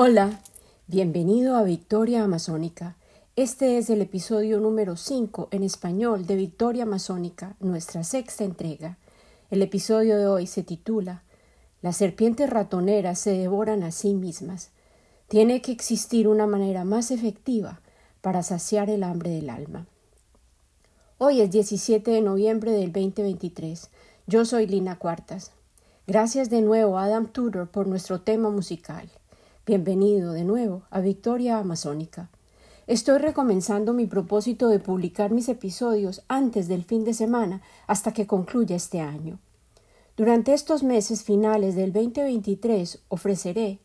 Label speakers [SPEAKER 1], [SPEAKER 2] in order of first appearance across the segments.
[SPEAKER 1] Hola, bienvenido a Victoria Amazónica. Este es el episodio número 5 en español de Victoria Amazónica, nuestra sexta entrega. El episodio de hoy se titula Las serpientes ratoneras se devoran a sí mismas. Tiene que existir una manera más efectiva para saciar el hambre del alma. Hoy es 17 de noviembre del 2023. Yo soy Lina Cuartas. Gracias de nuevo a Adam Tudor por nuestro tema musical. Bienvenido de nuevo a Victoria Amazónica. Estoy recomenzando mi propósito de publicar mis episodios antes del fin de semana hasta que concluya este año. Durante estos meses finales del 2023 ofreceré,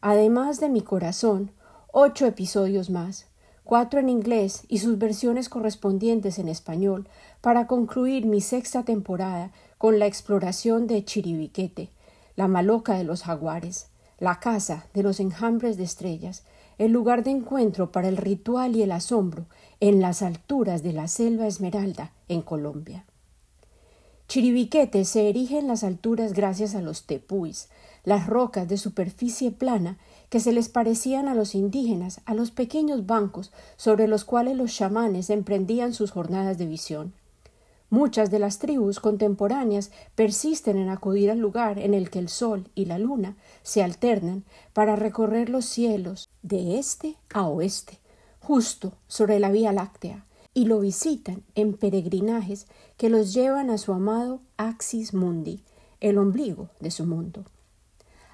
[SPEAKER 1] además de mi corazón, ocho episodios más, cuatro en inglés y sus versiones correspondientes en español, para concluir mi sexta temporada con la exploración de Chiribiquete, la maloca de los jaguares, la casa de los enjambres de estrellas, el lugar de encuentro para el ritual y el asombro en las alturas de la selva esmeralda en Colombia. Chiribiquete se erige en las alturas gracias a los tepuis, las rocas de superficie plana que se les parecían a los indígenas a los pequeños bancos sobre los cuales los chamanes emprendían sus jornadas de visión. Muchas de las tribus contemporáneas persisten en acudir al lugar en el que el sol y la luna se alternan para recorrer los cielos de este a oeste, justo sobre la Vía Láctea, y lo visitan en peregrinajes que los llevan a su amado Axis Mundi, el ombligo de su mundo.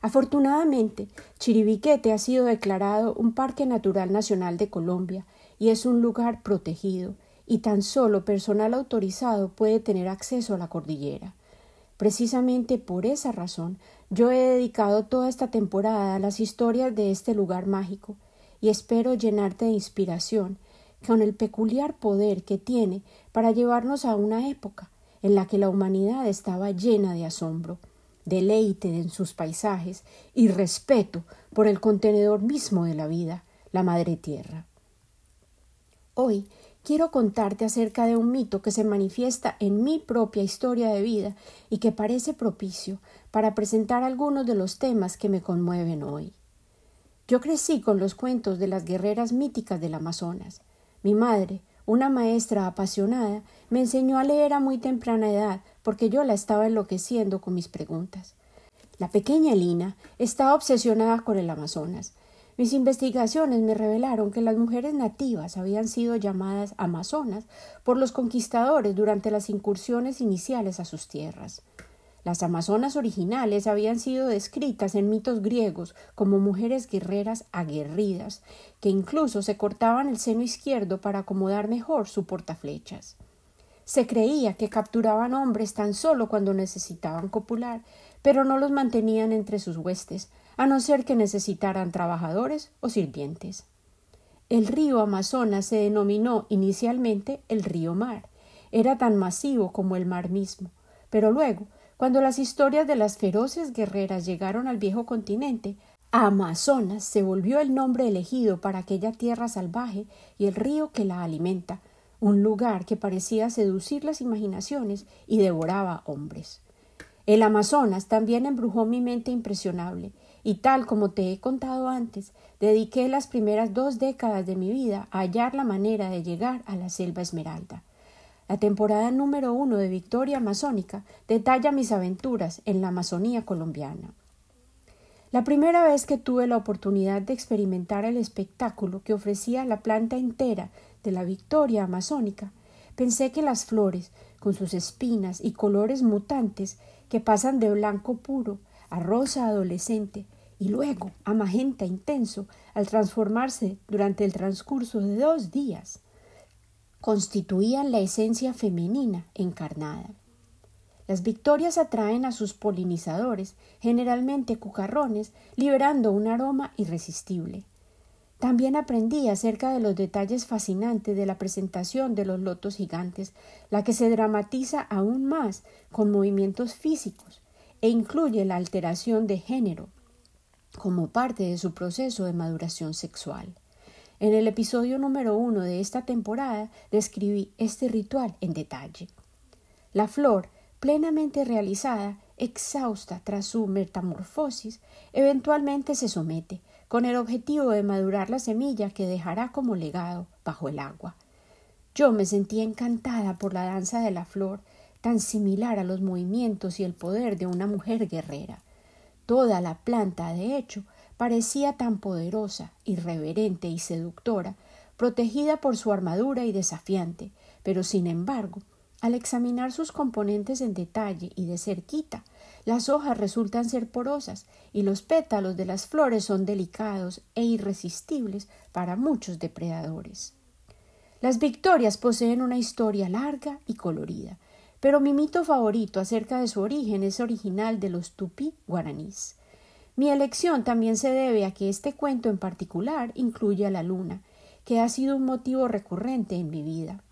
[SPEAKER 1] Afortunadamente, Chiribiquete ha sido declarado un Parque Natural Nacional de Colombia y es un lugar protegido y tan solo personal autorizado puede tener acceso a la cordillera. Precisamente por esa razón yo he dedicado toda esta temporada a las historias de este lugar mágico y espero llenarte de inspiración con el peculiar poder que tiene para llevarnos a una época en la que la humanidad estaba llena de asombro, deleite en sus paisajes y respeto por el contenedor mismo de la vida, la Madre Tierra. Hoy quiero contarte acerca de un mito que se manifiesta en mi propia historia de vida y que parece propicio para presentar algunos de los temas que me conmueven hoy. Yo crecí con los cuentos de las guerreras míticas del Amazonas. Mi madre, una maestra apasionada, me enseñó a leer a muy temprana edad porque yo la estaba enloqueciendo con mis preguntas. La pequeña Lina estaba obsesionada con el Amazonas. Mis investigaciones me revelaron que las mujeres nativas habían sido llamadas amazonas por los conquistadores durante las incursiones iniciales a sus tierras. Las amazonas originales habían sido descritas en mitos griegos como mujeres guerreras aguerridas, que incluso se cortaban el seno izquierdo para acomodar mejor su portaflechas. Se creía que capturaban hombres tan solo cuando necesitaban copular, pero no los mantenían entre sus huestes, a no ser que necesitaran trabajadores o sirvientes. El río Amazonas se denominó inicialmente el río Mar. Era tan masivo como el mar mismo. Pero luego, cuando las historias de las feroces guerreras llegaron al viejo continente, Amazonas se volvió el nombre elegido para aquella tierra salvaje y el río que la alimenta, un lugar que parecía seducir las imaginaciones y devoraba hombres. El Amazonas también embrujó mi mente impresionable, y tal como te he contado antes, dediqué las primeras dos décadas de mi vida a hallar la manera de llegar a la selva esmeralda. La temporada número uno de Victoria Amazónica detalla mis aventuras en la Amazonía colombiana. La primera vez que tuve la oportunidad de experimentar el espectáculo que ofrecía la planta entera de la Victoria Amazónica, pensé que las flores, con sus espinas y colores mutantes que pasan de blanco puro a rosa adolescente y luego a magenta intenso al transformarse durante el transcurso de dos días, constituían la esencia femenina encarnada. Las victorias atraen a sus polinizadores, generalmente cucarrones, liberando un aroma irresistible. También aprendí acerca de los detalles fascinantes de la presentación de los lotos gigantes, la que se dramatiza aún más con movimientos físicos e incluye la alteración de género, como parte de su proceso de maduración sexual. En el episodio número uno de esta temporada describí este ritual en detalle. La flor, plenamente realizada, exhausta tras su metamorfosis, eventualmente se somete, con el objetivo de madurar la semilla que dejará como legado bajo el agua. Yo me sentía encantada por la danza de la flor, tan similar a los movimientos y el poder de una mujer guerrera. Toda la planta, de hecho, parecía tan poderosa, irreverente y seductora, protegida por su armadura y desafiante, pero sin embargo, al examinar sus componentes en detalle y de cerquita, las hojas resultan ser porosas y los pétalos de las flores son delicados e irresistibles para muchos depredadores. Las victorias poseen una historia larga y colorida, pero mi mito favorito acerca de su origen es original de los tupí guaraníes. Mi elección también se debe a que este cuento en particular incluye a la luna, que ha sido un motivo recurrente en mi vida.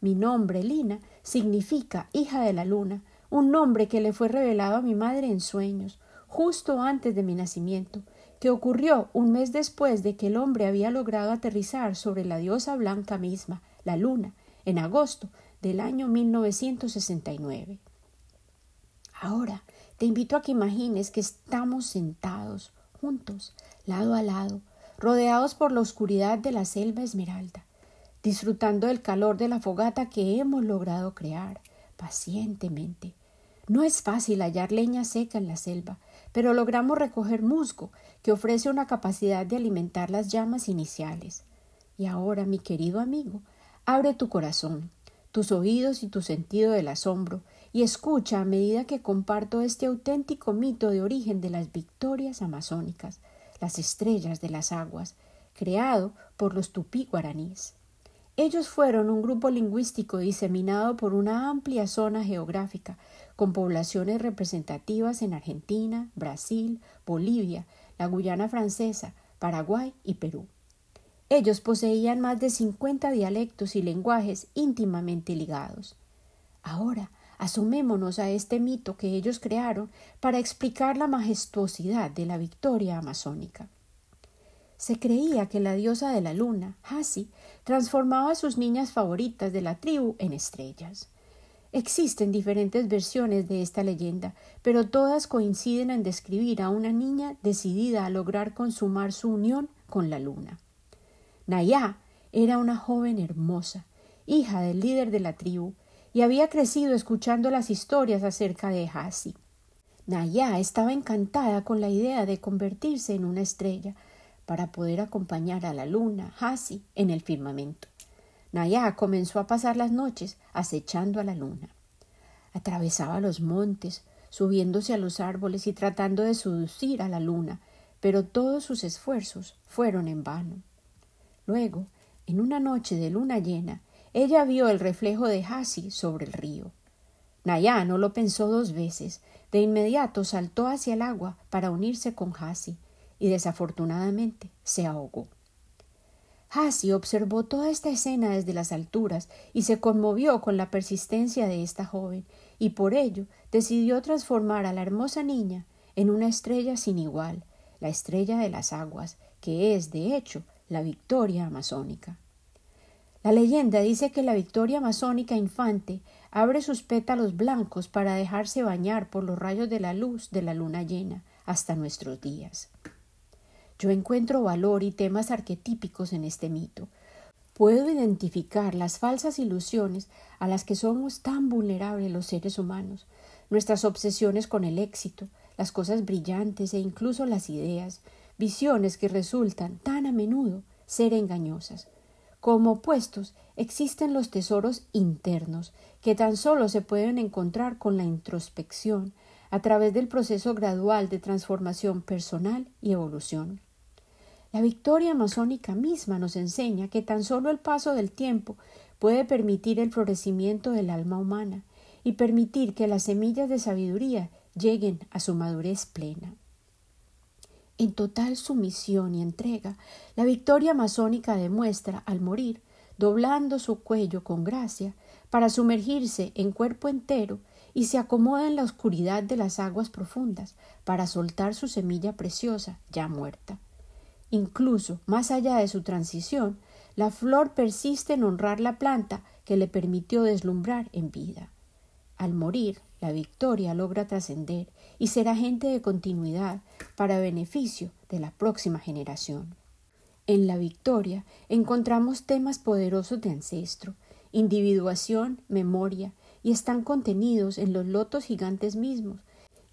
[SPEAKER 1] Mi nombre, Lina, significa hija de la luna, un nombre que le fue revelado a mi madre en sueños, justo antes de mi nacimiento, que ocurrió un mes después de que el hombre había logrado aterrizar sobre la diosa blanca misma, la luna, en agosto del año 1969. Ahora te invito a que imagines que estamos sentados, juntos, lado a lado, rodeados por la oscuridad de la selva esmeralda, disfrutando del calor de la fogata que hemos logrado crear pacientemente. No es fácil hallar leña seca en la selva, pero logramos recoger musgo, que ofrece una capacidad de alimentar las llamas iniciales. Y ahora, mi querido amigo, abre tu corazón, tus oídos y tu sentido del asombro, y escucha a medida que comparto este auténtico mito de origen de las victorias amazónicas, las estrellas de las aguas, creado por los tupí guaraníes. Ellos fueron un grupo lingüístico diseminado por una amplia zona geográfica, con poblaciones representativas en Argentina, Brasil, Bolivia, la Guyana francesa, Paraguay y Perú. Ellos poseían más de cincuenta dialectos y lenguajes íntimamente ligados. Ahora, asomémonos a este mito que ellos crearon para explicar la majestuosidad de la victoria amazónica. Se creía que la diosa de la luna, Hasi, transformaba a sus niñas favoritas de la tribu en estrellas. Existen diferentes versiones de esta leyenda, pero todas coinciden en describir a una niña decidida a lograr consumar su unión con la luna. Nayá era una joven hermosa, hija del líder de la tribu, y había crecido escuchando las historias acerca de Hasi. Nayá estaba encantada con la idea de convertirse en una estrella, para poder acompañar a la luna, Hasi, en el firmamento. Nayá comenzó a pasar las noches acechando a la luna. Atravesaba los montes, subiéndose a los árboles y tratando de seducir a la luna, pero todos sus esfuerzos fueron en vano. Luego, en una noche de luna llena, ella vio el reflejo de Hasi sobre el río. Nayá no lo pensó dos veces. De inmediato saltó hacia el agua para unirse con Hasi, y desafortunadamente se ahogó. Hasi observó toda esta escena desde las alturas y se conmovió con la persistencia de esta joven, y por ello decidió transformar a la hermosa niña en una estrella sin igual, la estrella de las aguas, que es, de hecho, la victoria amazónica. La leyenda dice que la victoria amazónica infante abre sus pétalos blancos para dejarse bañar por los rayos de la luz de la luna llena hasta nuestros días. Yo encuentro valor y temas arquetípicos en este mito. Puedo identificar las falsas ilusiones a las que somos tan vulnerables los seres humanos, nuestras obsesiones con el éxito, las cosas brillantes e incluso las ideas, visiones que resultan tan a menudo ser engañosas. Como opuestos existen los tesoros internos, que tan solo se pueden encontrar con la introspección, a través del proceso gradual de transformación personal y evolución. La victoria amazónica misma nos enseña que tan solo el paso del tiempo puede permitir el florecimiento del alma humana y permitir que las semillas de sabiduría lleguen a su madurez plena. En total sumisión y entrega, la victoria amazónica demuestra, al morir, doblando su cuello con gracia, para sumergirse en cuerpo entero y se acomoda en la oscuridad de las aguas profundas, para soltar su semilla preciosa ya muerta. Incluso más allá de su transición, la flor persiste en honrar la planta que le permitió deslumbrar en vida. Al morir, la victoria logra trascender y ser agente de continuidad para beneficio de la próxima generación. En la victoria encontramos temas poderosos de ancestro, individuación, memoria, y están contenidos en los lotos gigantes mismos,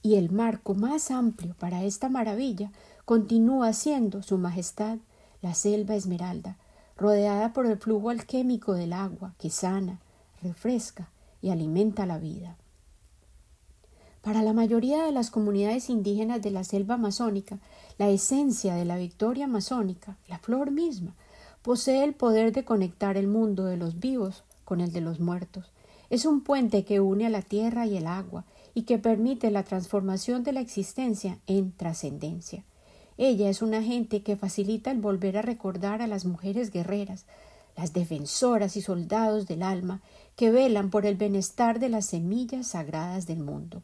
[SPEAKER 1] y el marco más amplio para esta maravilla continúa siendo Su Majestad, la selva esmeralda, rodeada por el flujo alquémico del agua que sana, refresca y alimenta la vida. Para la mayoría de las comunidades indígenas de la selva amazónica, la esencia de la victoria amazónica, la flor misma, posee el poder de conectar el mundo de los vivos con el de los muertos. Es un puente que une a la tierra y el agua y que permite la transformación de la existencia en trascendencia. Ella es un agente que facilita el volver a recordar a las mujeres guerreras, las defensoras y soldados del alma que velan por el bienestar de las semillas sagradas del mundo.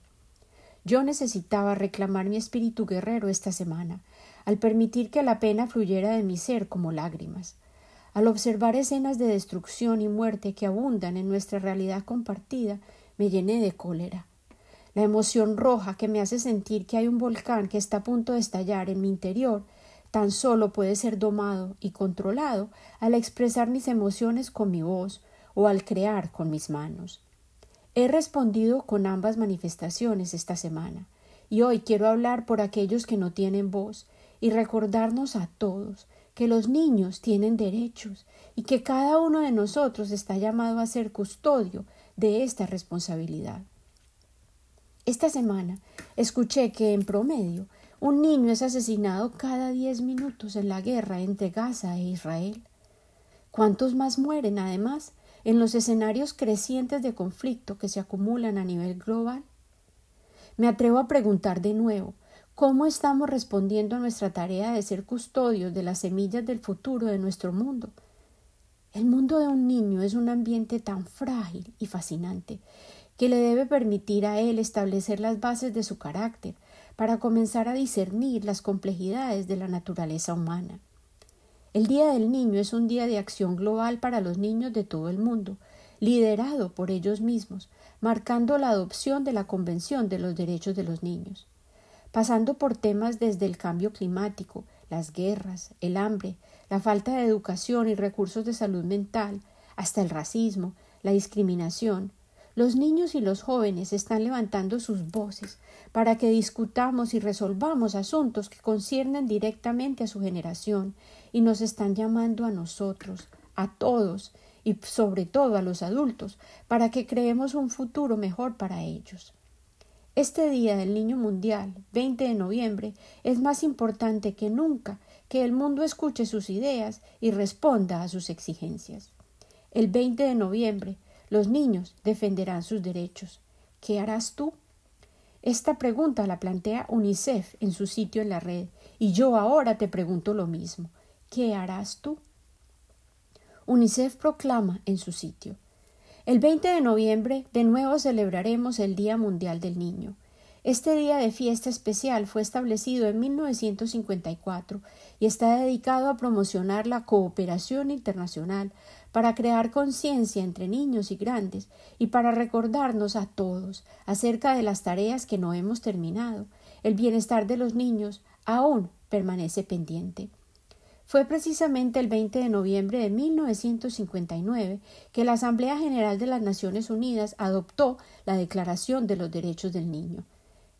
[SPEAKER 1] Yo necesitaba reclamar mi espíritu guerrero esta semana, al permitir que la pena fluyera de mi ser como lágrimas. Al observar escenas de destrucción y muerte que abundan en nuestra realidad compartida, me llené de cólera. La emoción roja que me hace sentir que hay un volcán que está a punto de estallar en mi interior tan solo puede ser domado y controlado al expresar mis emociones con mi voz o al crear con mis manos. He respondido con ambas manifestaciones esta semana, y hoy quiero hablar por aquellos que no tienen voz y recordarnos a todos que los niños tienen derechos y que cada uno de nosotros está llamado a ser custodio de esta responsabilidad. Esta semana escuché que en promedio un niño es asesinado cada diez minutos en la guerra entre Gaza e Israel. ¿Cuántos más mueren, además, en los escenarios crecientes de conflicto que se acumulan a nivel global? Me atrevo a preguntar de nuevo ¿cómo estamos respondiendo a nuestra tarea de ser custodios de las semillas del futuro de nuestro mundo? El mundo de un niño es un ambiente tan frágil y fascinante que le debe permitir a él establecer las bases de su carácter para comenzar a discernir las complejidades de la naturaleza humana. El Día del Niño es un día de acción global para los niños de todo el mundo, liderado por ellos mismos, marcando la adopción de la Convención de los Derechos de los Niños, pasando por temas desde el cambio climático, las guerras, el hambre, la falta de educación y recursos de salud mental, hasta el racismo, la discriminación, los niños y los jóvenes están levantando sus voces para que discutamos y resolvamos asuntos que conciernen directamente a su generación y nos están llamando a nosotros, a todos y sobre todo a los adultos, para que creemos un futuro mejor para ellos. Este Día del Niño Mundial, 20 de noviembre, es más importante que nunca que el mundo escuche sus ideas y responda a sus exigencias. El 20 de noviembre los niños defenderán sus derechos. ¿Qué harás tú? Esta pregunta la plantea UNICEF en su sitio en la red, y yo ahora te pregunto lo mismo. ¿Qué harás tú? UNICEF proclama en su sitio el 20 de noviembre de nuevo celebraremos el Día Mundial del Niño. Este día de fiesta especial fue establecido en 1954 y está dedicado a promocionar la cooperación internacional para crear conciencia entre niños y grandes y para recordarnos a todos acerca de las tareas que no hemos terminado. El bienestar de los niños aún permanece pendiente. Fue precisamente el 20 de noviembre de 1959 que la Asamblea General de las Naciones Unidas adoptó la Declaración de los Derechos del Niño.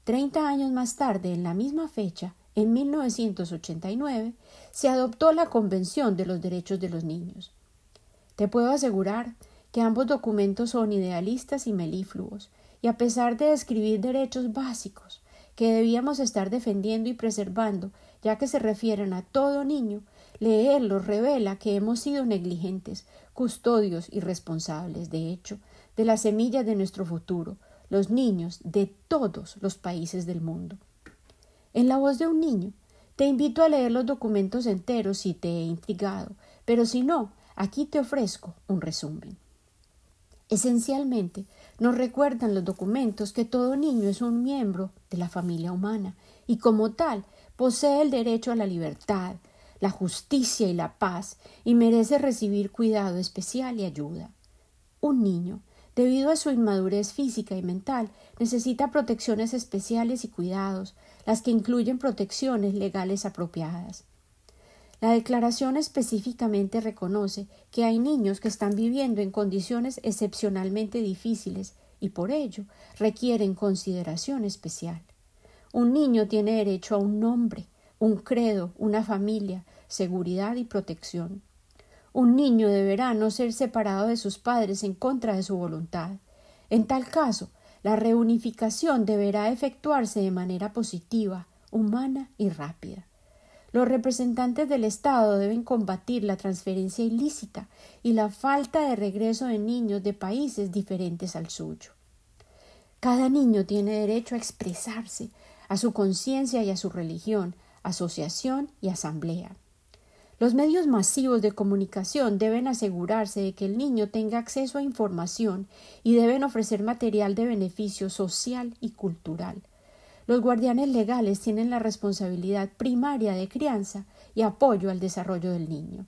[SPEAKER 1] Treinta años más tarde, en la misma fecha, en 1989, se adoptó la Convención de los Derechos de los Niños. Te puedo asegurar que ambos documentos son idealistas y melífluos, y a pesar de describir derechos básicos que debíamos estar defendiendo y preservando, ya que se refieren a todo niño, leerlos revela que hemos sido negligentes, custodios y responsables, de hecho, de las semillas de nuestro futuro, los niños de todos los países del mundo. En la voz de un niño, te invito a leer los documentos enteros si te he intrigado, pero si no, Aquí te ofrezco un resumen. Esencialmente, nos recuerdan los documentos que todo niño es un miembro de la familia humana y como tal posee el derecho a la libertad, la justicia y la paz y merece recibir cuidado especial y ayuda. Un niño debido a su inmadurez física y mental, necesita protecciones especiales y cuidados, las que incluyen protecciones legales apropiadas. La declaración específicamente reconoce que hay niños que están viviendo en condiciones excepcionalmente difíciles y por ello requieren consideración especial. Un niño tiene derecho a un nombre, un credo, una familia, seguridad y protección. Un niño deberá no ser separado de sus padres en contra de su voluntad. En tal caso, la reunificación deberá efectuarse de manera positiva, humana y rápida. Los representantes del Estado deben combatir la transferencia ilícita y la falta de regreso de niños de países diferentes al suyo. Cada niño tiene derecho a expresarse, a su conciencia y a su religión, asociación y asamblea. Los medios masivos de comunicación deben asegurarse de que el niño tenga acceso a información y deben ofrecer material de beneficio social y cultural. Los guardianes legales tienen la responsabilidad primaria de crianza y apoyo al desarrollo del niño.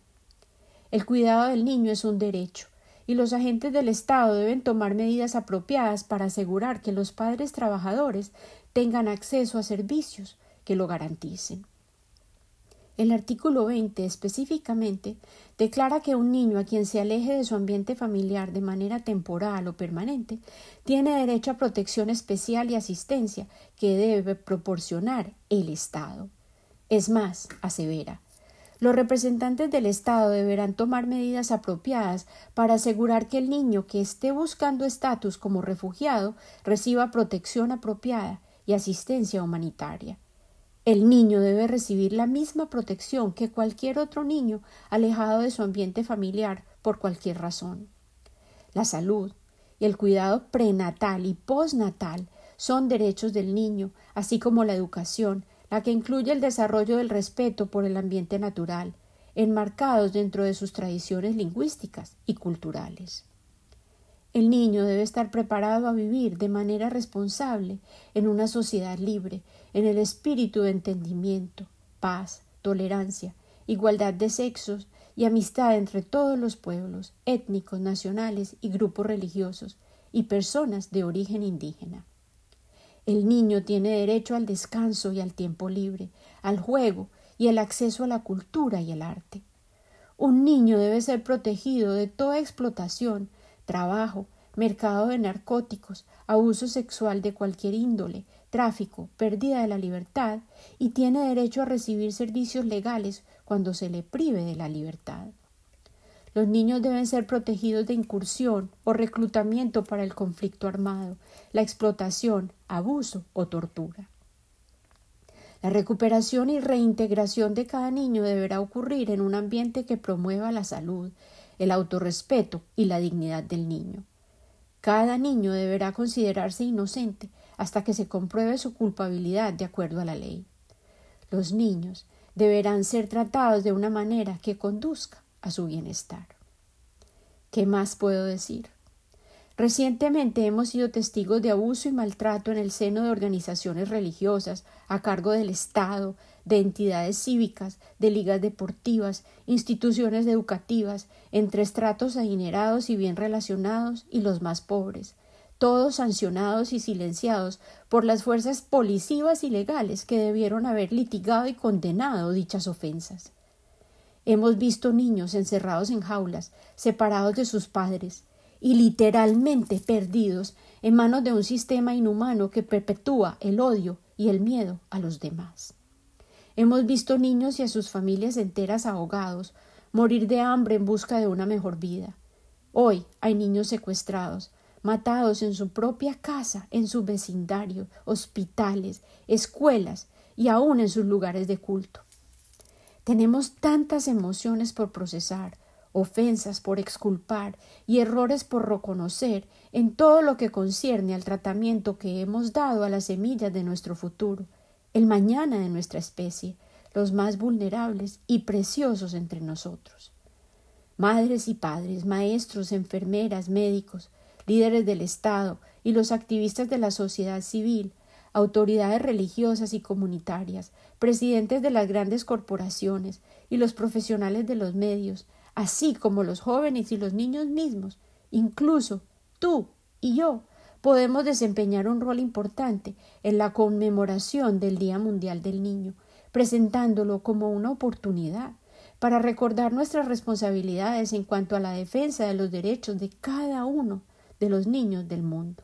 [SPEAKER 1] El cuidado del niño es un derecho, y los agentes del Estado deben tomar medidas apropiadas para asegurar que los padres trabajadores tengan acceso a servicios que lo garanticen. El artículo 20 específicamente declara que un niño a quien se aleje de su ambiente familiar de manera temporal o permanente tiene derecho a protección especial y asistencia que debe proporcionar el Estado. Es más, asevera, los representantes del Estado deberán tomar medidas apropiadas para asegurar que el niño que esté buscando estatus como refugiado reciba protección apropiada y asistencia humanitaria. El niño debe recibir la misma protección que cualquier otro niño alejado de su ambiente familiar por cualquier razón. La salud y el cuidado prenatal y postnatal son derechos del niño, así como la educación, la que incluye el desarrollo del respeto por el ambiente natural, enmarcados dentro de sus tradiciones lingüísticas y culturales. El niño debe estar preparado a vivir de manera responsable en una sociedad libre, en el espíritu de entendimiento, paz, tolerancia, igualdad de sexos y amistad entre todos los pueblos, étnicos, nacionales y grupos religiosos, y personas de origen indígena. El niño tiene derecho al descanso y al tiempo libre, al juego y el acceso a la cultura y el arte. Un niño debe ser protegido de toda explotación, trabajo, mercado de narcóticos, abuso sexual de cualquier índole, tráfico, pérdida de la libertad y tiene derecho a recibir servicios legales cuando se le prive de la libertad. Los niños deben ser protegidos de incursión o reclutamiento para el conflicto armado, la explotación, abuso o tortura. La recuperación y reintegración de cada niño deberá ocurrir en un ambiente que promueva la salud, el autorrespeto y la dignidad del niño. Cada niño deberá considerarse inocente hasta que se compruebe su culpabilidad de acuerdo a la ley. Los niños deberán ser tratados de una manera que conduzca a su bienestar. ¿Qué más puedo decir? Recientemente hemos sido testigos de abuso y maltrato en el seno de organizaciones religiosas a cargo del Estado, de entidades cívicas, de ligas deportivas, instituciones educativas, entre estratos adinerados y bien relacionados y los más pobres, todos sancionados y silenciados por las fuerzas policivas y legales que debieron haber litigado y condenado dichas ofensas. Hemos visto niños encerrados en jaulas, separados de sus padres, y literalmente perdidos en manos de un sistema inhumano que perpetúa el odio y el miedo a los demás. Hemos visto niños y a sus familias enteras ahogados, morir de hambre en busca de una mejor vida. Hoy hay niños secuestrados, matados en su propia casa, en su vecindario, hospitales, escuelas y aún en sus lugares de culto. Tenemos tantas emociones por procesar, ofensas por exculpar y errores por reconocer en todo lo que concierne al tratamiento que hemos dado a las semillas de nuestro futuro, el mañana de nuestra especie, los más vulnerables y preciosos entre nosotros. Madres y padres, maestros, enfermeras, médicos, líderes del Estado y los activistas de la sociedad civil autoridades religiosas y comunitarias, presidentes de las grandes corporaciones y los profesionales de los medios, así como los jóvenes y los niños mismos, incluso tú y yo podemos desempeñar un rol importante en la conmemoración del Día Mundial del Niño, presentándolo como una oportunidad para recordar nuestras responsabilidades en cuanto a la defensa de los derechos de cada uno de los niños del mundo.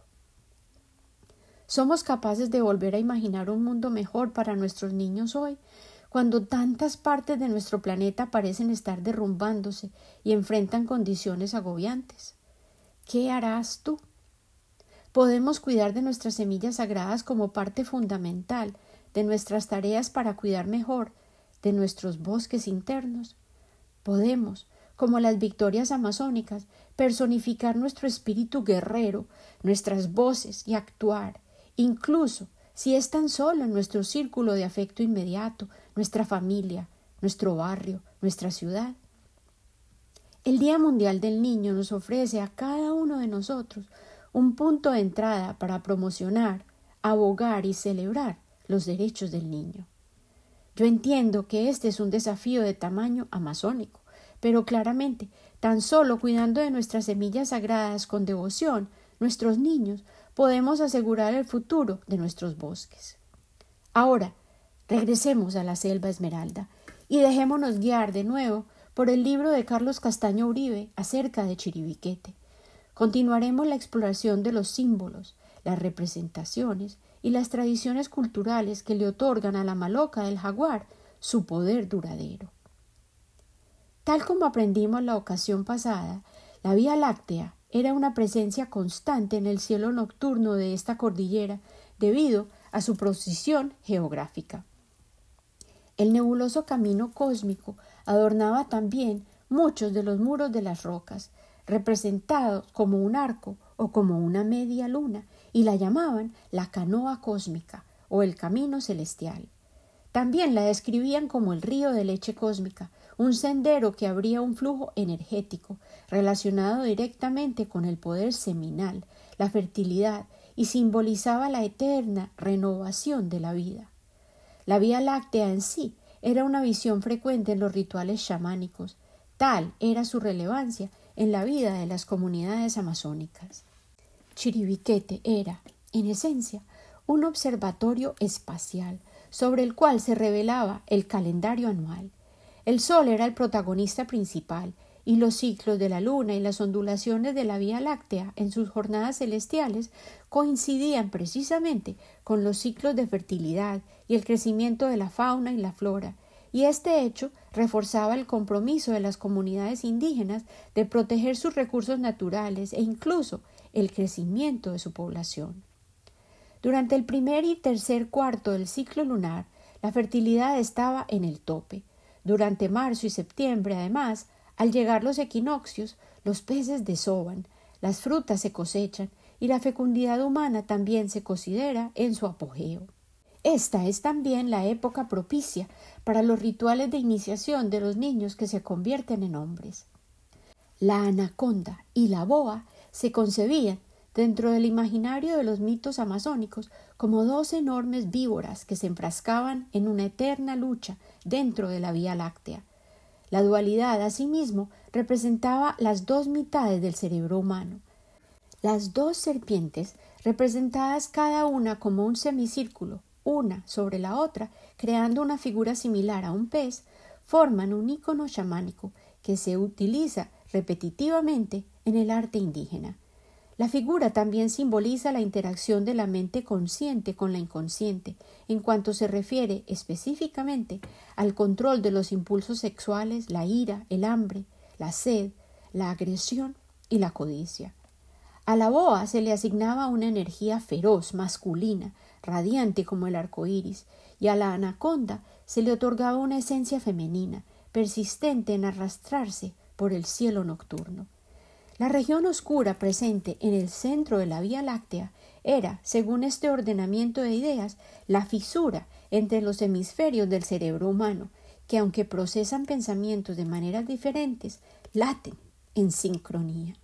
[SPEAKER 1] ¿Somos capaces de volver a imaginar un mundo mejor para nuestros niños hoy, cuando tantas partes de nuestro planeta parecen estar derrumbándose y enfrentan condiciones agobiantes? ¿Qué harás tú? Podemos cuidar de nuestras semillas sagradas como parte fundamental de nuestras tareas para cuidar mejor de nuestros bosques internos. Podemos, como las victorias amazónicas, personificar nuestro espíritu guerrero, nuestras voces y actuar, incluso si es tan solo en nuestro círculo de afecto inmediato, nuestra familia, nuestro barrio, nuestra ciudad. El Día Mundial del Niño nos ofrece a cada uno de nosotros un punto de entrada para promocionar, abogar y celebrar los derechos del niño. Yo entiendo que este es un desafío de tamaño amazónico, pero claramente, tan solo cuidando de nuestras semillas sagradas con devoción, nuestros niños, podemos asegurar el futuro de nuestros bosques. Ahora, regresemos a la selva esmeralda y dejémonos guiar de nuevo por el libro de Carlos Castaño Uribe acerca de Chiribiquete. Continuaremos la exploración de los símbolos, las representaciones y las tradiciones culturales que le otorgan a la maloca del jaguar su poder duradero. Tal como aprendimos la ocasión pasada, la Vía Láctea era una presencia constante en el cielo nocturno de esta cordillera debido a su posición geográfica. El nebuloso camino cósmico adornaba también muchos de los muros de las rocas, representados como un arco o como una media luna, y la llamaban la canoa cósmica o el camino celestial. También la describían como el río de leche cósmica, un sendero que abría un flujo energético relacionado directamente con el poder seminal, la fertilidad y simbolizaba la eterna renovación de la vida. La Vía Láctea en sí era una visión frecuente en los rituales chamánicos, tal era su relevancia en la vida de las comunidades amazónicas. Chiribiquete era, en esencia, un observatorio espacial sobre el cual se revelaba el calendario anual. El Sol era el protagonista principal, y los ciclos de la Luna y las ondulaciones de la Vía Láctea en sus jornadas celestiales coincidían precisamente con los ciclos de fertilidad y el crecimiento de la fauna y la flora, y este hecho reforzaba el compromiso de las comunidades indígenas de proteger sus recursos naturales e incluso el crecimiento de su población. Durante el primer y tercer cuarto del ciclo lunar, la fertilidad estaba en el tope. Durante marzo y septiembre, además, al llegar los equinoccios, los peces desoban, las frutas se cosechan y la fecundidad humana también se considera en su apogeo. Esta es también la época propicia para los rituales de iniciación de los niños que se convierten en hombres. La anaconda y la boa se concebían dentro del imaginario de los mitos amazónicos como dos enormes víboras que se enfrascaban en una eterna lucha dentro de la Vía Láctea. La dualidad, asimismo, representaba las dos mitades del cerebro humano. Las dos serpientes, representadas cada una como un semicírculo, una sobre la otra, creando una figura similar a un pez, forman un icono chamánico que se utiliza repetitivamente en el arte indígena. La figura también simboliza la interacción de la mente consciente con la inconsciente, en cuanto se refiere específicamente al control de los impulsos sexuales, la ira, el hambre, la sed, la agresión y la codicia. A la boa se le asignaba una energía feroz, masculina, radiante como el arco iris, y a la anaconda se le otorgaba una esencia femenina, persistente en arrastrarse por el cielo nocturno. La región oscura presente en el centro de la Vía Láctea era, según este ordenamiento de ideas, la fisura entre los hemisferios del cerebro humano, que aunque procesan pensamientos de maneras diferentes, laten en sincronía.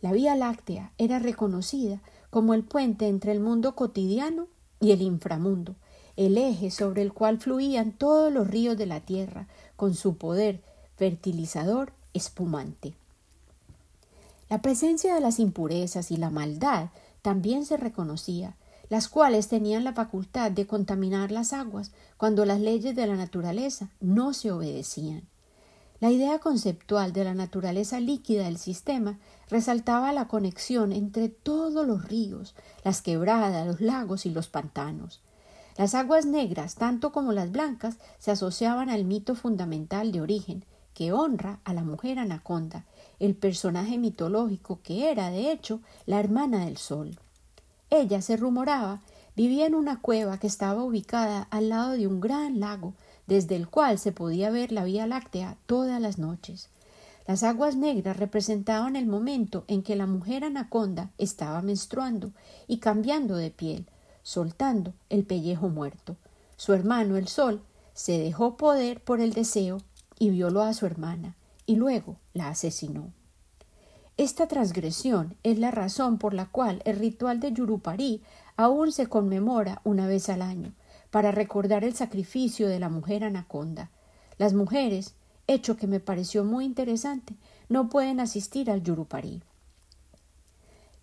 [SPEAKER 1] La Vía Láctea era reconocida como el puente entre el mundo cotidiano y el inframundo, el eje sobre el cual fluían todos los ríos de la tierra, con su poder fertilizador espumante. La presencia de las impurezas y la maldad también se reconocía, las cuales tenían la facultad de contaminar las aguas cuando las leyes de la naturaleza no se obedecían. La idea conceptual de la naturaleza líquida del sistema resaltaba la conexión entre todos los ríos, las quebradas, los lagos y los pantanos. Las aguas negras, tanto como las blancas, se asociaban al mito fundamental de origen, que honra a la mujer anaconda, el personaje mitológico que era, de hecho, la hermana del sol. Ella, se rumoraba, vivía en una cueva que estaba ubicada al lado de un gran lago, desde el cual se podía ver la Vía Láctea todas las noches. Las aguas negras representaban el momento en que la mujer anaconda estaba menstruando y cambiando de piel, soltando el pellejo muerto. Su hermano el sol se dejó poder por el deseo y violó a su hermana, y luego la asesinó. Esta transgresión es la razón por la cual el ritual de Yurupari aún se conmemora una vez al año, para recordar el sacrificio de la mujer anaconda. Las mujeres, hecho que me pareció muy interesante, no pueden asistir al Yurupari.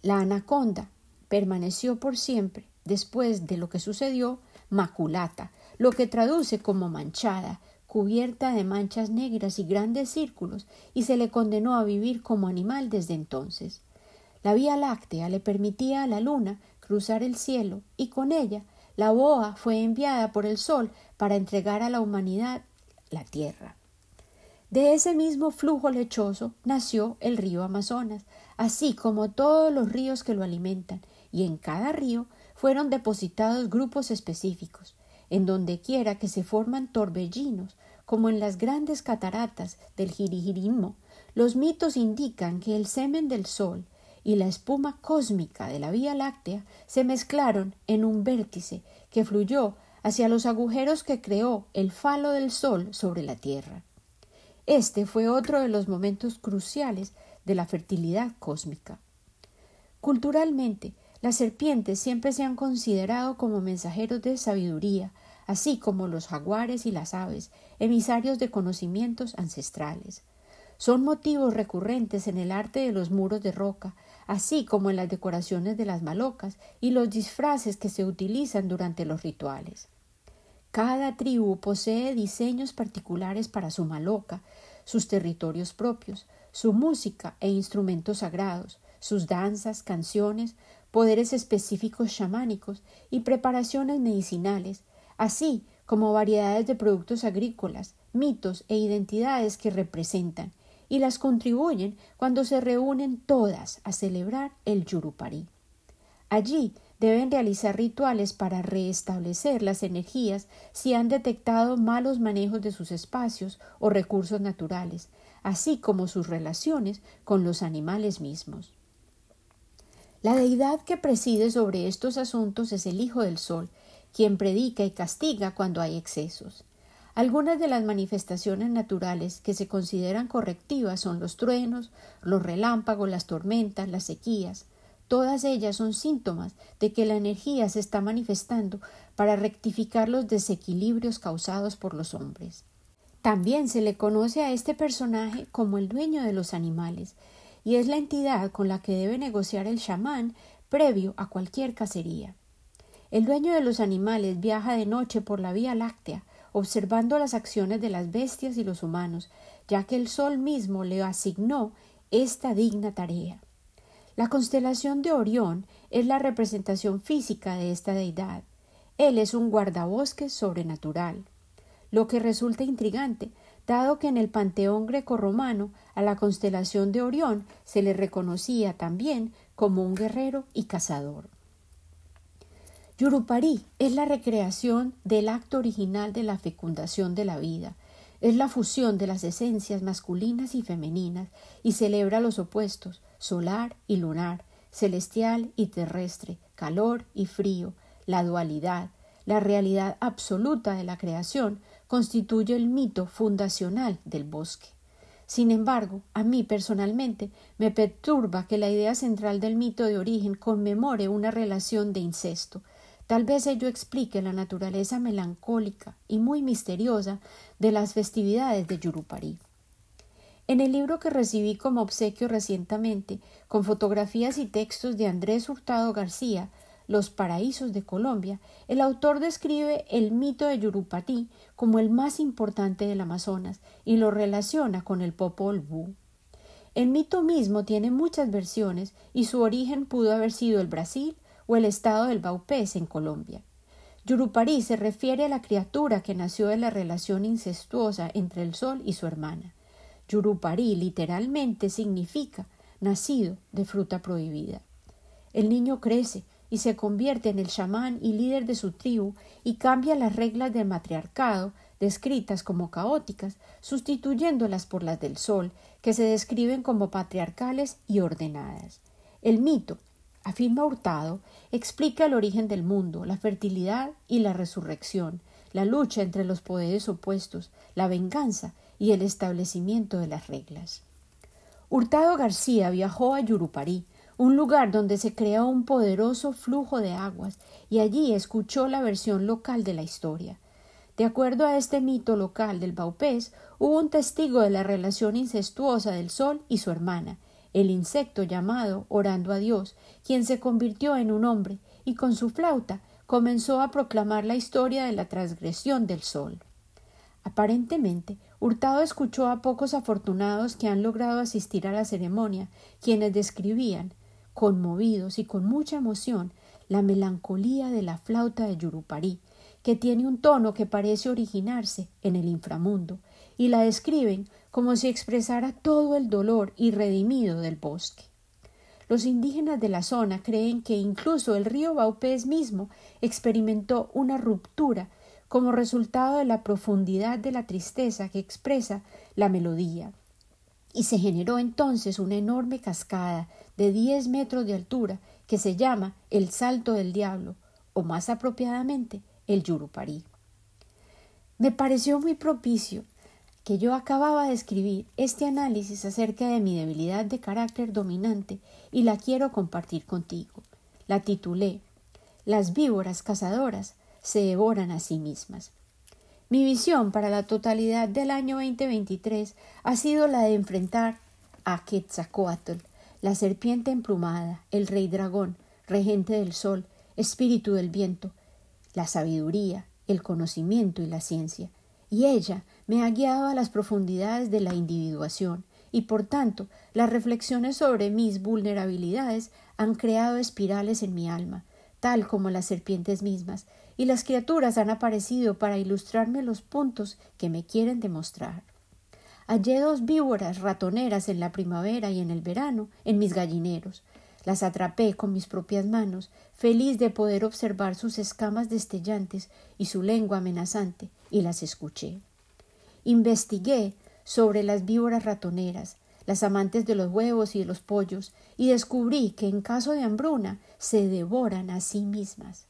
[SPEAKER 1] La anaconda permaneció por siempre, después de lo que sucedió, maculata, lo que traduce como manchada, cubierta de manchas negras y grandes círculos, y se le condenó a vivir como animal desde entonces. La Vía Láctea le permitía a la luna cruzar el cielo, y con ella la boa fue enviada por el sol para entregar a la humanidad la tierra. De ese mismo flujo lechoso nació el río Amazonas, así como todos los ríos que lo alimentan, y en cada río fueron depositados grupos específicos, en donde quiera que se forman torbellinos, como en las grandes cataratas del Jirijirismo, los mitos indican que el semen del sol y la espuma cósmica de la Vía Láctea se mezclaron en un vértice que fluyó hacia los agujeros que creó el falo del Sol sobre la Tierra. Este fue otro de los momentos cruciales de la fertilidad cósmica. Culturalmente, las serpientes siempre se han considerado como mensajeros de sabiduría, así como los jaguares y las aves, emisarios de conocimientos ancestrales. Son motivos recurrentes en el arte de los muros de roca, así como en las decoraciones de las malocas y los disfraces que se utilizan durante los rituales. Cada tribu posee diseños particulares para su maloca, sus territorios propios, su música e instrumentos sagrados, sus danzas, canciones, poderes específicos chamánicos y preparaciones medicinales, así como variedades de productos agrícolas, mitos e identidades que representan, y las contribuyen cuando se reúnen todas a celebrar el Yurupari. Allí deben realizar rituales para restablecer las energías si han detectado malos manejos de sus espacios o recursos naturales, así como sus relaciones con los animales mismos. La deidad que preside sobre estos asuntos es el Hijo del Sol, quien predica y castiga cuando hay excesos. Algunas de las manifestaciones naturales que se consideran correctivas son los truenos, los relámpagos, las tormentas, las sequías. Todas ellas son síntomas de que la energía se está manifestando para rectificar los desequilibrios causados por los hombres. También se le conoce a este personaje como el dueño de los animales, y es la entidad con la que debe negociar el chamán previo a cualquier cacería. El dueño de los animales viaja de noche por la Vía Láctea, observando las acciones de las bestias y los humanos, ya que el sol mismo le asignó esta digna tarea. La constelación de Orión es la representación física de esta deidad. Él es un guardabosques sobrenatural, lo que resulta intrigante, dado que en el panteón grecorromano a la constelación de Orión se le reconocía también como un guerrero y cazador. Yurupari es la recreación del acto original de la fecundación de la vida, es la fusión de las esencias masculinas y femeninas y celebra los opuestos, solar y lunar, celestial y terrestre, calor y frío, la dualidad, la realidad absoluta de la creación constituye el mito fundacional del bosque. Sin embargo, a mí personalmente me perturba que la idea central del mito de origen conmemore una relación de incesto, Tal vez ello explique la naturaleza melancólica y muy misteriosa de las festividades de Yurupari. En el libro que recibí como obsequio recientemente, con fotografías y textos de Andrés Hurtado García, Los Paraísos de Colombia, el autor describe el mito de Yurupatí como el más importante del Amazonas y lo relaciona con el Popol Vuh. El mito mismo tiene muchas versiones y su origen pudo haber sido el Brasil o el estado del Baupés en Colombia. Yurupari se refiere a la criatura que nació de la relación incestuosa entre el sol y su hermana. Yurupari literalmente significa nacido de fruta prohibida. El niño crece y se convierte en el chamán y líder de su tribu y cambia las reglas del matriarcado descritas como caóticas, sustituyéndolas por las del Sol, que se describen como patriarcales y ordenadas. El mito, afirma Hurtado, explica el origen del mundo, la fertilidad y la resurrección, la lucha entre los poderes opuestos, la venganza y el establecimiento de las reglas. Hurtado García viajó a Yurupari, un lugar donde se creó un poderoso flujo de aguas, y allí escuchó la versión local de la historia. De acuerdo a este mito local del Baupés, hubo un testigo de la relación incestuosa del sol y su hermana, el insecto llamado orando a Dios, quien se convirtió en un hombre y con su flauta comenzó a proclamar la historia de la transgresión del sol. Aparentemente, Hurtado escuchó a pocos afortunados que han logrado asistir a la ceremonia, quienes describían, conmovidos y con mucha emoción, la melancolía de la flauta de Yurupari, que tiene un tono que parece originarse en el inframundo, y la describen como si expresara todo el dolor irredimido del bosque. Los indígenas de la zona creen que incluso el río Baupés mismo experimentó una ruptura como resultado de la profundidad de la tristeza que expresa la melodía. Y se generó entonces una enorme cascada de diez metros de altura que se llama el Salto del Diablo, o más apropiadamente el Yurupari. Me pareció muy propicio que yo acababa de escribir este análisis acerca de mi debilidad de carácter dominante y la quiero compartir contigo. La titulé Las víboras cazadoras se devoran a sí mismas. Mi visión para la totalidad del año 2023 ha sido la de enfrentar a Quetzalcoatl, la serpiente emplumada, el rey dragón, regente del sol, espíritu del viento, la sabiduría, el conocimiento y la ciencia, y ella me ha guiado a las profundidades de la individuación, y por tanto las reflexiones sobre mis vulnerabilidades han creado espirales en mi alma, tal como las serpientes mismas, y las criaturas han aparecido para ilustrarme los puntos que me quieren demostrar. Hallé dos víboras ratoneras en la primavera y en el verano en mis gallineros, las atrapé con mis propias manos, feliz de poder observar sus escamas destellantes y su lengua amenazante, y las escuché. Investigué sobre las víboras ratoneras, las amantes de los huevos y de los pollos, y descubrí que en caso de hambruna se devoran a sí mismas.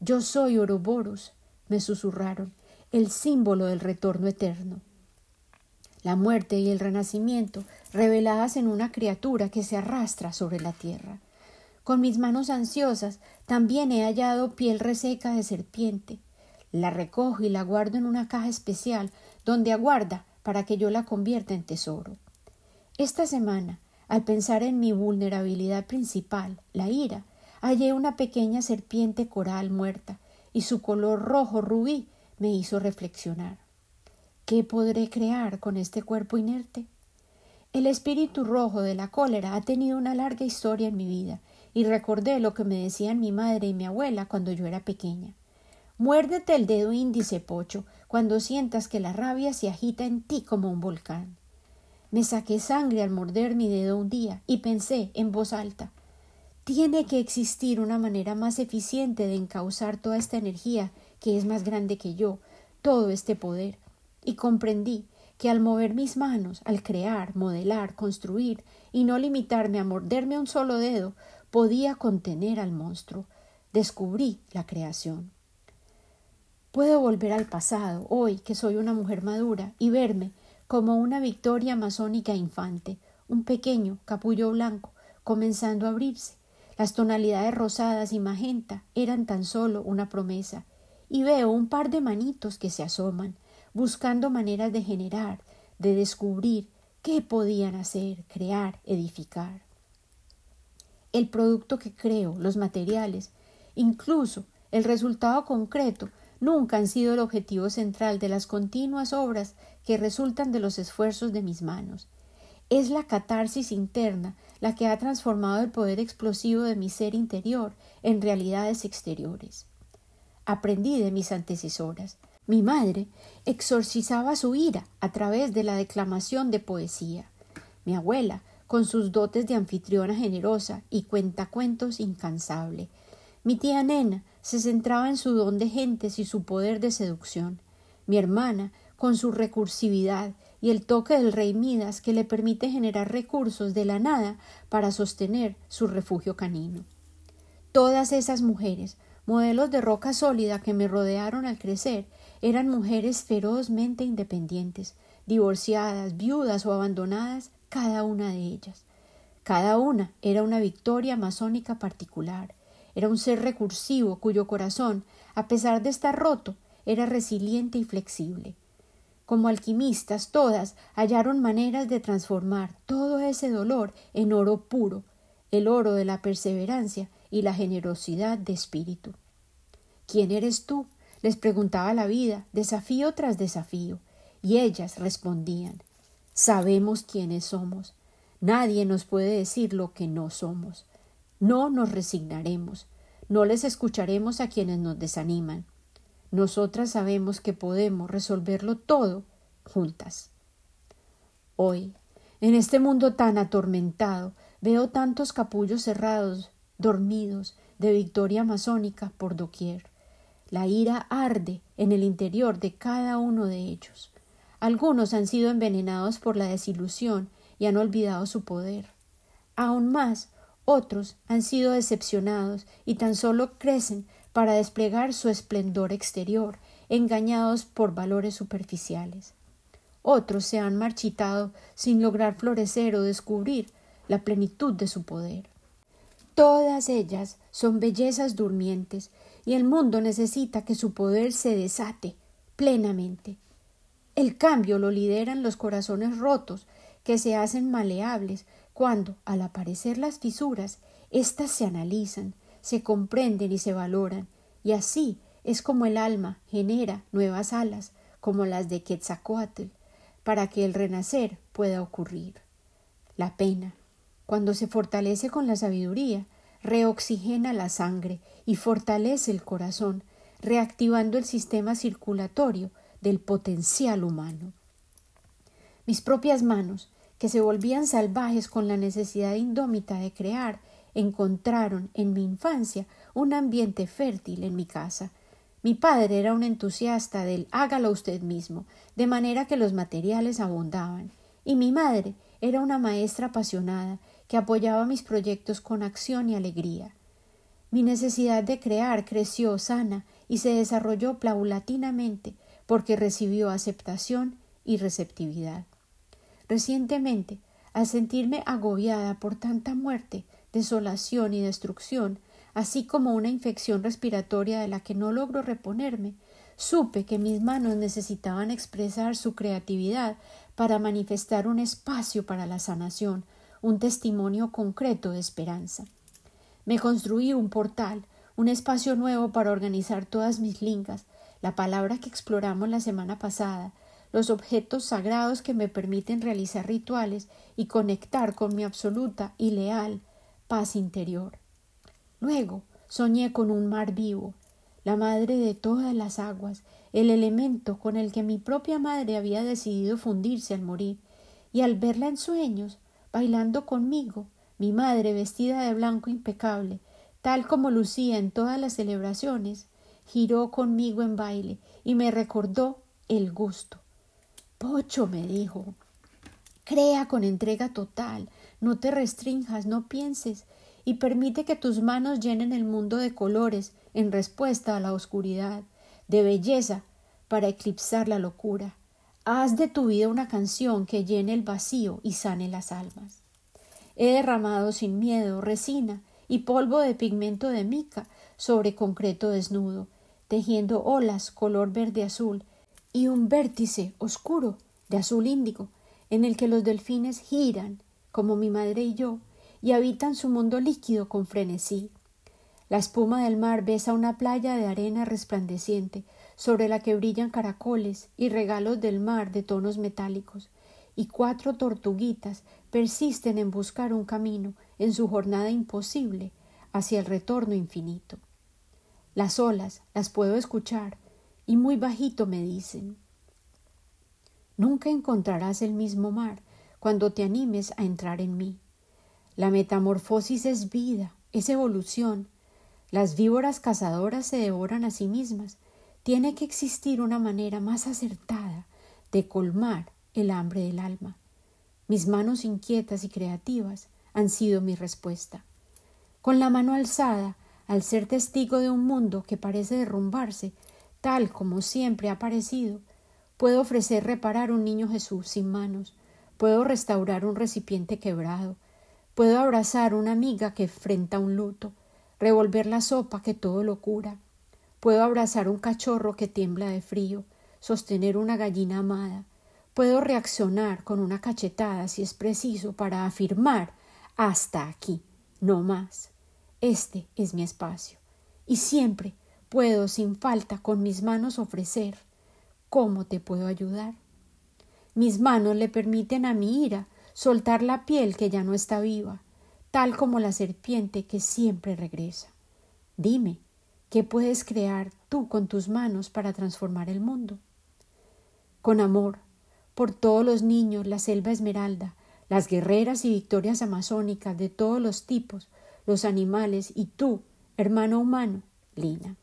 [SPEAKER 1] Yo soy Oroboros, me susurraron, el símbolo del retorno eterno la muerte y el renacimiento reveladas en una criatura que se arrastra sobre la tierra. Con mis manos ansiosas también he hallado piel reseca de serpiente. La recojo y la guardo en una caja especial donde aguarda para que yo la convierta en tesoro. Esta semana, al pensar en mi vulnerabilidad principal, la ira, hallé una pequeña serpiente coral muerta, y su color rojo rubí me hizo reflexionar. ¿Qué podré crear con este cuerpo inerte? El espíritu rojo de la cólera ha tenido una larga historia en mi vida, y recordé lo que me decían mi madre y mi abuela cuando yo era pequeña. Muérdete el dedo índice, Pocho, cuando sientas que la rabia se agita en ti como un volcán. Me saqué sangre al morder mi dedo un día y pensé en voz alta tiene que existir una manera más eficiente de encauzar toda esta energía que es más grande que yo, todo este poder y comprendí que al mover mis manos, al crear, modelar, construir, y no limitarme a morderme un solo dedo, podía contener al monstruo. Descubrí la creación. Puedo volver al pasado, hoy que soy una mujer madura, y verme como una victoria masónica infante, un pequeño capullo blanco, comenzando a abrirse. Las tonalidades rosadas y magenta eran tan solo una promesa, y veo un par de manitos que se asoman, buscando maneras de generar, de descubrir, qué podían hacer, crear, edificar. El producto que creo, los materiales, incluso el resultado concreto, nunca han sido el objetivo central de las continuas obras que resultan de los esfuerzos de mis manos. Es la catarsis interna la que ha transformado el poder explosivo de mi ser interior en realidades exteriores. Aprendí de mis antecesoras, mi madre exorcizaba su ira a través de la declamación de poesía. Mi abuela, con sus dotes de anfitriona generosa y cuentacuentos incansable. Mi tía Nena se centraba en su don de gentes y su poder de seducción. Mi hermana, con su recursividad y el toque del rey Midas que le permite generar recursos de la nada para sostener su refugio canino. Todas esas mujeres, modelos de roca sólida que me rodearon al crecer, eran mujeres ferozmente independientes, divorciadas, viudas o abandonadas, cada una de ellas. Cada una era una victoria masónica particular, era un ser recursivo cuyo corazón, a pesar de estar roto, era resiliente y flexible. Como alquimistas todas hallaron maneras de transformar todo ese dolor en oro puro, el oro de la perseverancia y la generosidad de espíritu. ¿Quién eres tú? Les preguntaba la vida, desafío tras desafío, y ellas respondían Sabemos quiénes somos. Nadie nos puede decir lo que no somos. No nos resignaremos. No les escucharemos a quienes nos desaniman. Nosotras sabemos que podemos resolverlo todo juntas. Hoy, en este mundo tan atormentado, veo tantos capullos cerrados, dormidos, de victoria masónica por doquier. La ira arde en el interior de cada uno de ellos. Algunos han sido envenenados por la desilusión y han olvidado su poder. Aún más, otros han sido decepcionados y tan solo crecen para desplegar su esplendor exterior, engañados por valores superficiales. Otros se han marchitado sin lograr florecer o descubrir la plenitud de su poder. Todas ellas son bellezas durmientes y el mundo necesita que su poder se desate plenamente. El cambio lo lideran los corazones rotos, que se hacen maleables cuando, al aparecer las fisuras, éstas se analizan, se comprenden y se valoran, y así es como el alma genera nuevas alas, como las de Quetzalcoatl, para que el renacer pueda ocurrir. La pena, cuando se fortalece con la sabiduría, reoxigena la sangre y fortalece el corazón, reactivando el sistema circulatorio del potencial humano. Mis propias manos, que se volvían salvajes con la necesidad indómita de crear, encontraron en mi infancia un ambiente fértil en mi casa. Mi padre era un entusiasta del hágalo usted mismo, de manera que los materiales abundaban, y mi madre era una maestra apasionada que apoyaba mis proyectos con acción y alegría. Mi necesidad de crear creció sana y se desarrolló paulatinamente porque recibió aceptación y receptividad. Recientemente, al sentirme agobiada por tanta muerte, desolación y destrucción, así como una infección respiratoria de la que no logro reponerme, supe que mis manos necesitaban expresar su creatividad para manifestar un espacio para la sanación, un testimonio concreto de esperanza. Me construí un portal, un espacio nuevo para organizar todas mis lingas, la palabra que exploramos la semana pasada, los objetos sagrados que me permiten realizar rituales y conectar con mi absoluta y leal paz interior. Luego soñé con un mar vivo, la madre de todas las aguas, el elemento con el que mi propia madre había decidido fundirse al morir, y al verla en sueños bailando conmigo, mi madre vestida de blanco impecable, tal como lucía en todas las celebraciones, giró conmigo en baile y me recordó el gusto. Pocho, me dijo, crea con entrega total, no te restrinjas, no pienses, y permite que tus manos llenen el mundo de colores en respuesta a la oscuridad, de belleza para eclipsar la locura, Haz de tu vida una canción que llene el vacío y sane las almas. He derramado sin miedo resina y polvo de pigmento de mica sobre concreto desnudo, tejiendo olas color verde azul y un vértice oscuro de azul índigo en el que los delfines giran, como mi madre y yo, y habitan su mundo líquido con frenesí. La espuma del mar besa una playa de arena resplandeciente, sobre la que brillan caracoles y regalos del mar de tonos metálicos, y cuatro tortuguitas persisten en buscar un camino en su jornada imposible hacia el retorno infinito. Las olas las puedo escuchar y muy bajito me dicen Nunca encontrarás el mismo mar cuando te animes a entrar en mí. La metamorfosis es vida, es evolución. Las víboras cazadoras se devoran a sí mismas. Tiene que existir una manera más acertada de colmar el hambre del alma. Mis manos inquietas y creativas han sido mi respuesta. Con la mano alzada, al ser testigo de un mundo que parece derrumbarse, tal como siempre ha parecido, puedo ofrecer reparar un niño Jesús sin manos, puedo restaurar un recipiente quebrado, puedo abrazar una amiga que enfrenta un luto, revolver la sopa que todo lo cura, puedo abrazar un cachorro que tiembla de frío, sostener una gallina amada, puedo reaccionar con una cachetada si es preciso para afirmar hasta aquí, no más. Este es mi espacio. Y siempre puedo sin falta con mis manos ofrecer ¿Cómo te puedo ayudar? Mis manos le permiten a mi ira soltar la piel que ya no está viva, tal como la serpiente que siempre regresa. Dime, ¿qué puedes crear tú con tus manos para transformar el mundo? Con amor, por todos los niños, la selva esmeralda, las guerreras y victorias amazónicas de todos los tipos, los animales y tú, hermano humano, Lina.